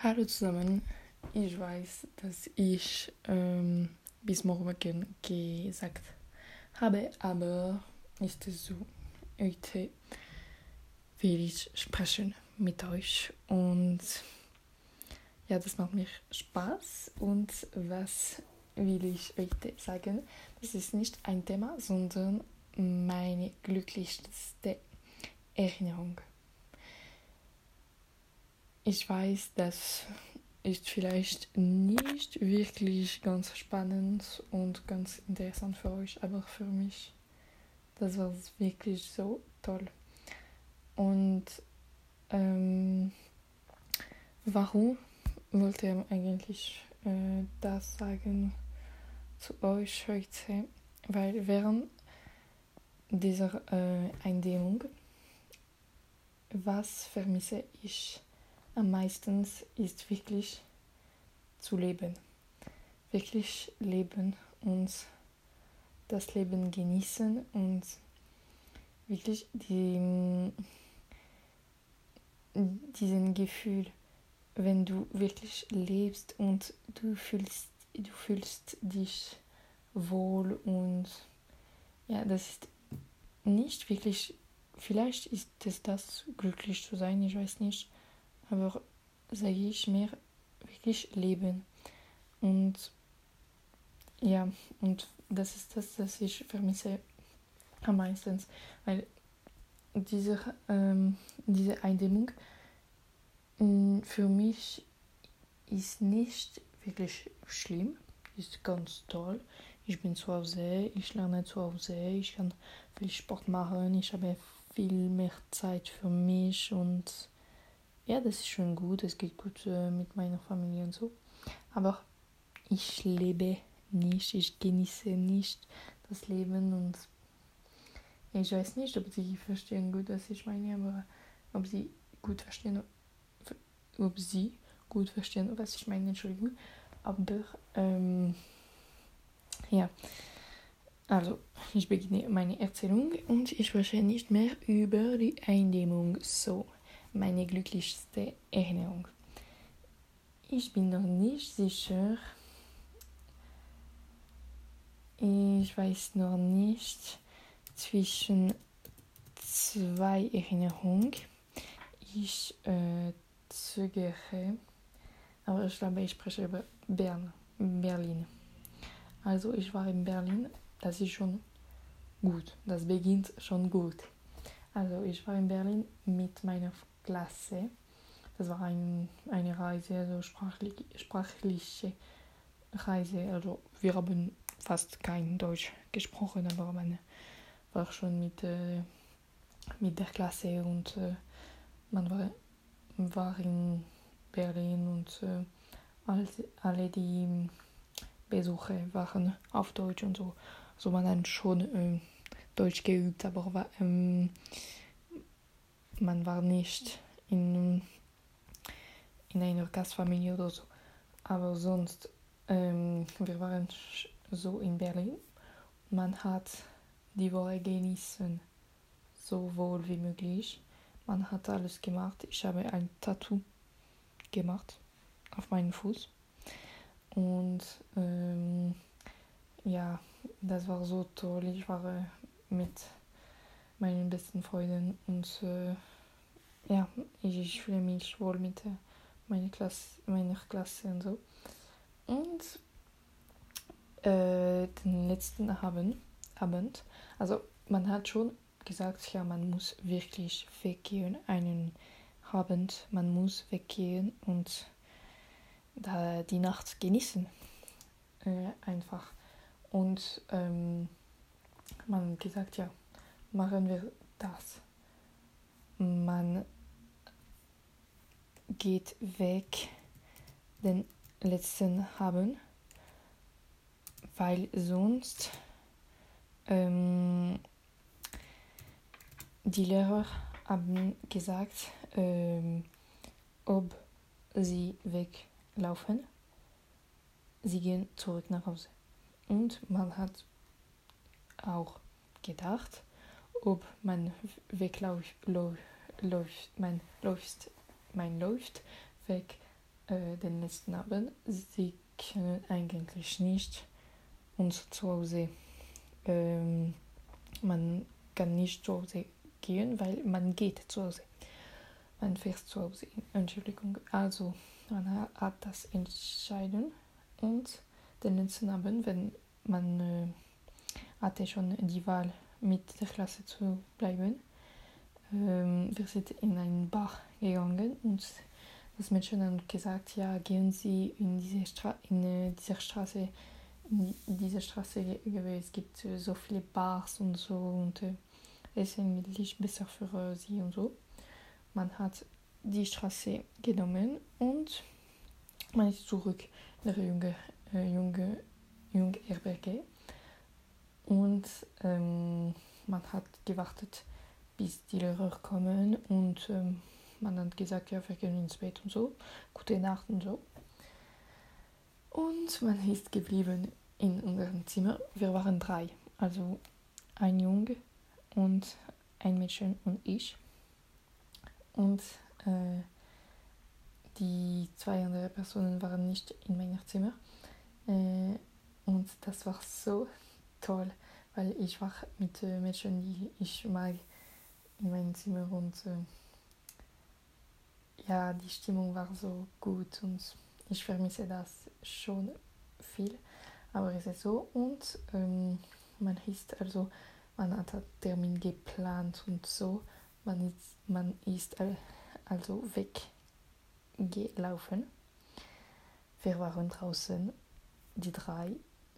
Hallo zusammen. Ich weiß, dass ich ähm, bis morgen gesagt habe, aber es so. Heute will ich sprechen mit euch und ja, das macht mir Spaß. Und was will ich heute sagen? Das ist nicht ein Thema, sondern meine glücklichste Erinnerung. Ich weiß, das ist vielleicht nicht wirklich ganz spannend und ganz interessant für euch, aber für mich, das war wirklich so toll. Und ähm, warum wollte ich eigentlich äh, das sagen zu euch heute? Weil während dieser äh, Eindämmung, was vermisse ich? Am meisten ist wirklich zu leben. Wirklich leben und das Leben genießen und wirklich die, diesen Gefühl, wenn du wirklich lebst und du fühlst, du fühlst dich wohl und ja, das ist nicht wirklich, vielleicht ist es das, glücklich zu sein, ich weiß nicht, aber sage ich mir wirklich leben. Und ja, und das ist das, was ich vermisse am meisten, weil diese, ähm, diese Eindämmung mm, für mich ist nicht wirklich schlimm, ist ganz toll. Ich bin zu Hause, ich lerne zu Hause, ich kann viel Sport machen, ich habe viel mehr Zeit für mich und ja, das ist schon gut, es geht gut äh, mit meiner Familie und so. Aber ich lebe nicht, ich genieße nicht das Leben und ich weiß nicht, ob sie verstehen gut, was ich meine, aber ob sie gut verstehen, ob sie gut verstehen, was ich meine, Entschuldigung. Aber ähm, ja, also ich beginne meine Erzählung und ich spreche nicht mehr über die Eindämmung so meine glücklichste Erinnerung. Ich bin noch nicht sicher. Ich weiß noch nicht zwischen zwei Erinnerungen. Ich äh, zögere, aber ich glaube, ich spreche über Bern, Berlin. Also ich war in Berlin, das ist schon gut, das beginnt schon gut. Also ich war in Berlin mit meiner Klasse. Das war ein, eine Reise, also sprachlich, sprachliche Reise. Also wir haben fast kein Deutsch gesprochen, aber man war schon mit, äh, mit der Klasse und äh, man war, war in Berlin und äh, alle, alle die Besuche waren auf Deutsch und so. Also man hat schon äh, Deutsch geübt, aber war, ähm, man war nicht in, in einer Gastfamilie oder so. Aber sonst, ähm, wir waren so in Berlin. Man hat die Woche genießen, so wohl wie möglich. Man hat alles gemacht. Ich habe ein Tattoo gemacht auf meinen Fuß. Und ähm, ja, das war so toll. Ich war äh, mit meinen besten Freunden und äh, ja, ich fühle mich wohl mit äh, meiner Klasse, meiner Klasse und so. Und äh, den letzten Abend, Abend, also man hat schon gesagt, ja, man muss wirklich weggehen, einen Abend, man muss weggehen und da die Nacht genießen. Äh, einfach. Und ähm, man hat gesagt, ja, machen wir das. Man geht weg den letzten haben, weil sonst ähm, die Lehrer haben gesagt, ähm, ob sie weglaufen, sie gehen zurück nach Hause. Und man hat auch gedacht, ob man wegläuft, läuft, man läuft, man läuft weg, äh, den letzten Abend. Sie können eigentlich nicht uns zu Hause. Ähm, man kann nicht zu Hause gehen, weil man geht zu Hause. Man fährt zu Hause. Entschuldigung. Also, man hat das entschieden und den letzten Abend, wenn man äh, hatte schon die Wahl mit der Klasse zu bleiben, ähm, wir sind in einen Bar gegangen und das Mädchen hat gesagt, ja, gehen Sie in diese, Stra in, äh, dieser Straße, in diese Straße, es gibt äh, so viele Bars und so und äh, es ist eigentlich besser für äh, sie und so. Man hat die Straße genommen und man ist zurück in der junge, äh, junge, junge Herberge und ähm, man hat gewartet, bis die Lehrer kommen und ähm, man hat gesagt, ja, wir gehen ins Bett und so, gute Nacht und so. Und man ist geblieben in unserem Zimmer. Wir waren drei, also ein Junge und ein Mädchen und ich. Und äh, die zwei anderen Personen waren nicht in meinem Zimmer. Äh, und das war so toll, weil ich war mit äh, Mädchen, die ich mag, in meinem Zimmer und äh, ja, die Stimmung war so gut und ich vermisse das schon viel, aber es ist so und ähm, man ist also, man hat einen Termin geplant und so, man ist, man ist also weggelaufen. Wir waren draußen, die drei,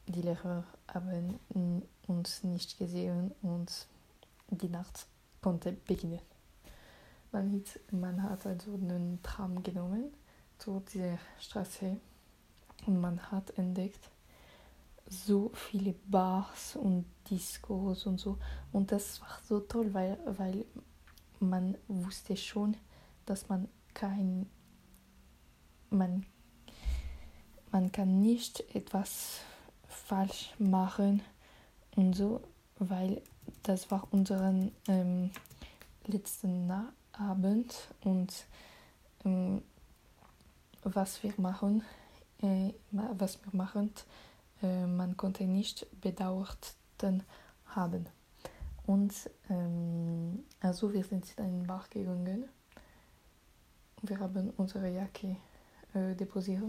die Lehrer haben uns nicht gesehen und die Nacht konnte beginnen. Man hat, man hat also einen Tram genommen zu dieser Straße und man hat entdeckt so viele Bars und Discos und so und das war so toll, weil, weil man wusste schon, dass man kein man man kann nicht etwas falsch machen und so, weil das war unseren ähm, letzten Abend und ähm, was wir machen, äh, was wir machen, äh, man konnte nicht bedauert haben. Und ähm, also wir sind in einen Bar gegangen. Wir haben unsere Jacke äh, deposiert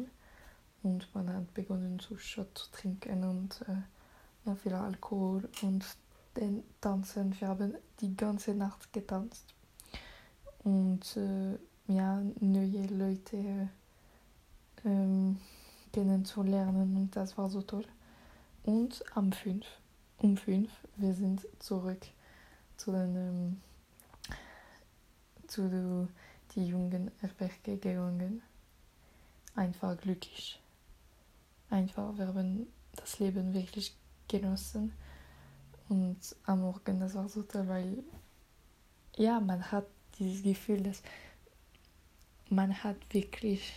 und man hat begonnen zu Shot zu trinken und äh, ja, viel Alkohol und den Tanzen. Wir haben die ganze Nacht getanzt und äh, ja, neue Leute äh, ähm, kennenzulernen und das war so toll. Und am 5, um 5, wir sind zurück zu den ähm, zu die jungen Herberge gegangen. Einfach glücklich. Einfach, wir haben das Leben wirklich genossen. Und am Morgen, das war so toll, weil ja, man hat dieses Gefühl, dass man hat wirklich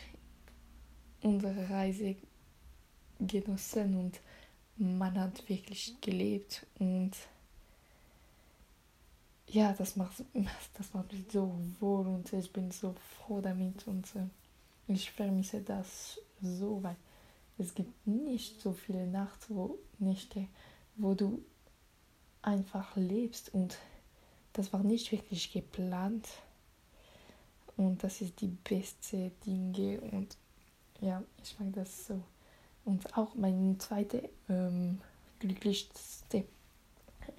unsere Reise genossen und man hat wirklich gelebt und ja, das macht, das macht mich so wohl und ich bin so froh damit und äh, ich vermisse das so, weil es gibt nicht so viele Nacht, wo, Nächte, wo du einfach lebst. Und das war nicht wirklich geplant. Und das ist die beste Dinge. Und ja, ich mag das so. Und auch meine zweite ähm, glücklichste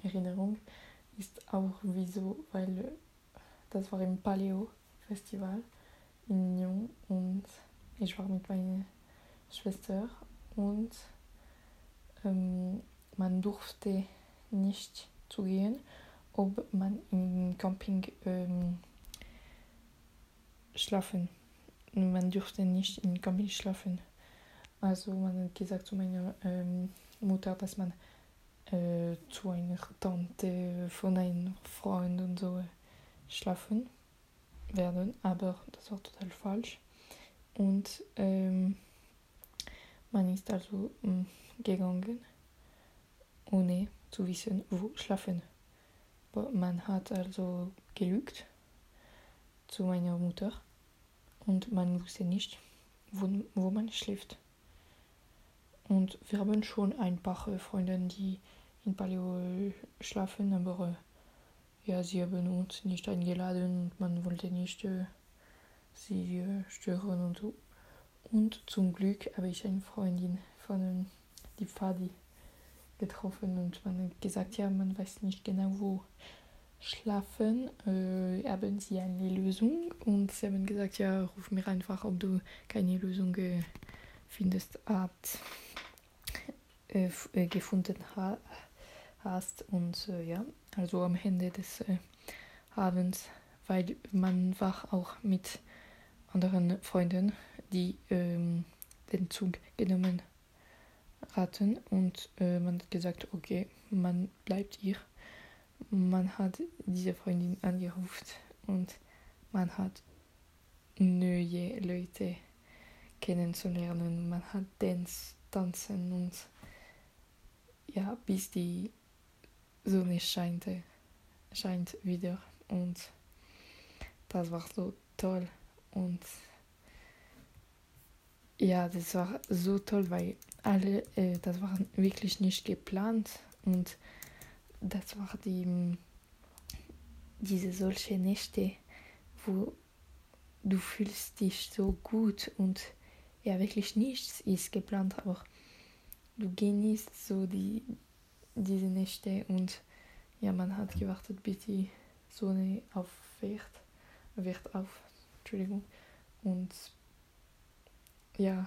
Erinnerung ist auch wieso, weil das war im Paleo Festival in Nyon und ich war mit meiner Schwester und ähm, man durfte nicht zu gehen ob man im Camping ähm, schlafen. Man dürfte nicht im Camping schlafen. Also man hat gesagt zu meiner ähm, Mutter, dass man äh, zu einer Tante von einem Freund und so schlafen werden, aber das war total falsch. Und ähm, man ist also ähm, gegangen, ohne zu wissen, wo schlafen man hat also gelügt zu meiner Mutter und man wusste nicht, wo, wo man schläft. Und wir haben schon ein paar Freunde, die in Paleo schlafen, aber ja, sie haben uns nicht eingeladen und man wollte nicht äh, sie äh, stören und so. Und zum Glück habe ich eine Freundin von die Fadi getroffen und man hat gesagt, ja, man weiß nicht genau, wo schlafen. Äh, haben sie eine Lösung und sie haben gesagt, ja, ruf mir einfach, ob du keine Lösung äh, findest, habt, äh, äh, gefunden ha hast. Und äh, ja, also am Ende des äh, Abends, weil man war auch mit anderen Freunden, die ähm, den Zug genommen hatten und äh, man hat gesagt, okay, man bleibt hier. Man hat diese Freundin angerufen und man hat neue Leute kennenzulernen. Man hat Dance, tanzen und ja, bis die Sonne scheint, scheint wieder und das war so toll und ja, das war so toll, weil alle, äh, das war wirklich nicht geplant und das war die, diese solche Nächte, wo du fühlst dich so gut und ja, wirklich nichts ist geplant, aber du genießt so die, diese Nächte und ja, man hat gewartet, bis die Sonne aufwärts, wird auf, Entschuldigung, und ja,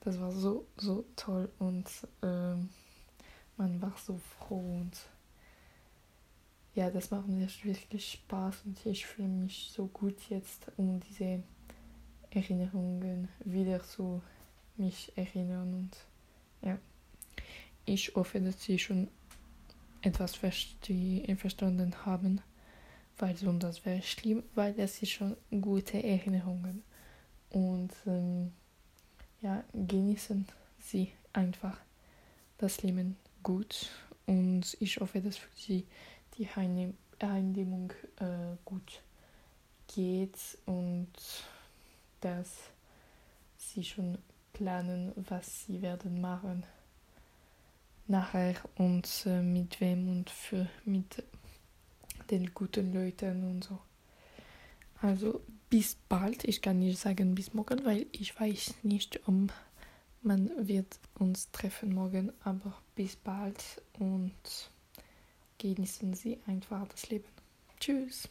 das war so, so toll und ähm, man war so froh und ja, das macht mir wirklich Spaß und ich fühle mich so gut jetzt, um diese Erinnerungen wieder zu mich erinnern und ja, ich hoffe, dass Sie schon etwas verstanden haben, weil sonst wäre schlimm, weil das sind schon gute Erinnerungen. Und ähm, ja, genießen Sie einfach das Leben gut und ich hoffe, dass für Sie die Eindämmung äh, gut geht und dass Sie schon planen, was Sie werden machen nachher und äh, mit wem und für mit den guten Leuten und so. Also bis bald. Ich kann nicht sagen bis morgen, weil ich weiß nicht, ob man wird uns treffen morgen, aber bis bald und genießen Sie einfach das Leben. Tschüss.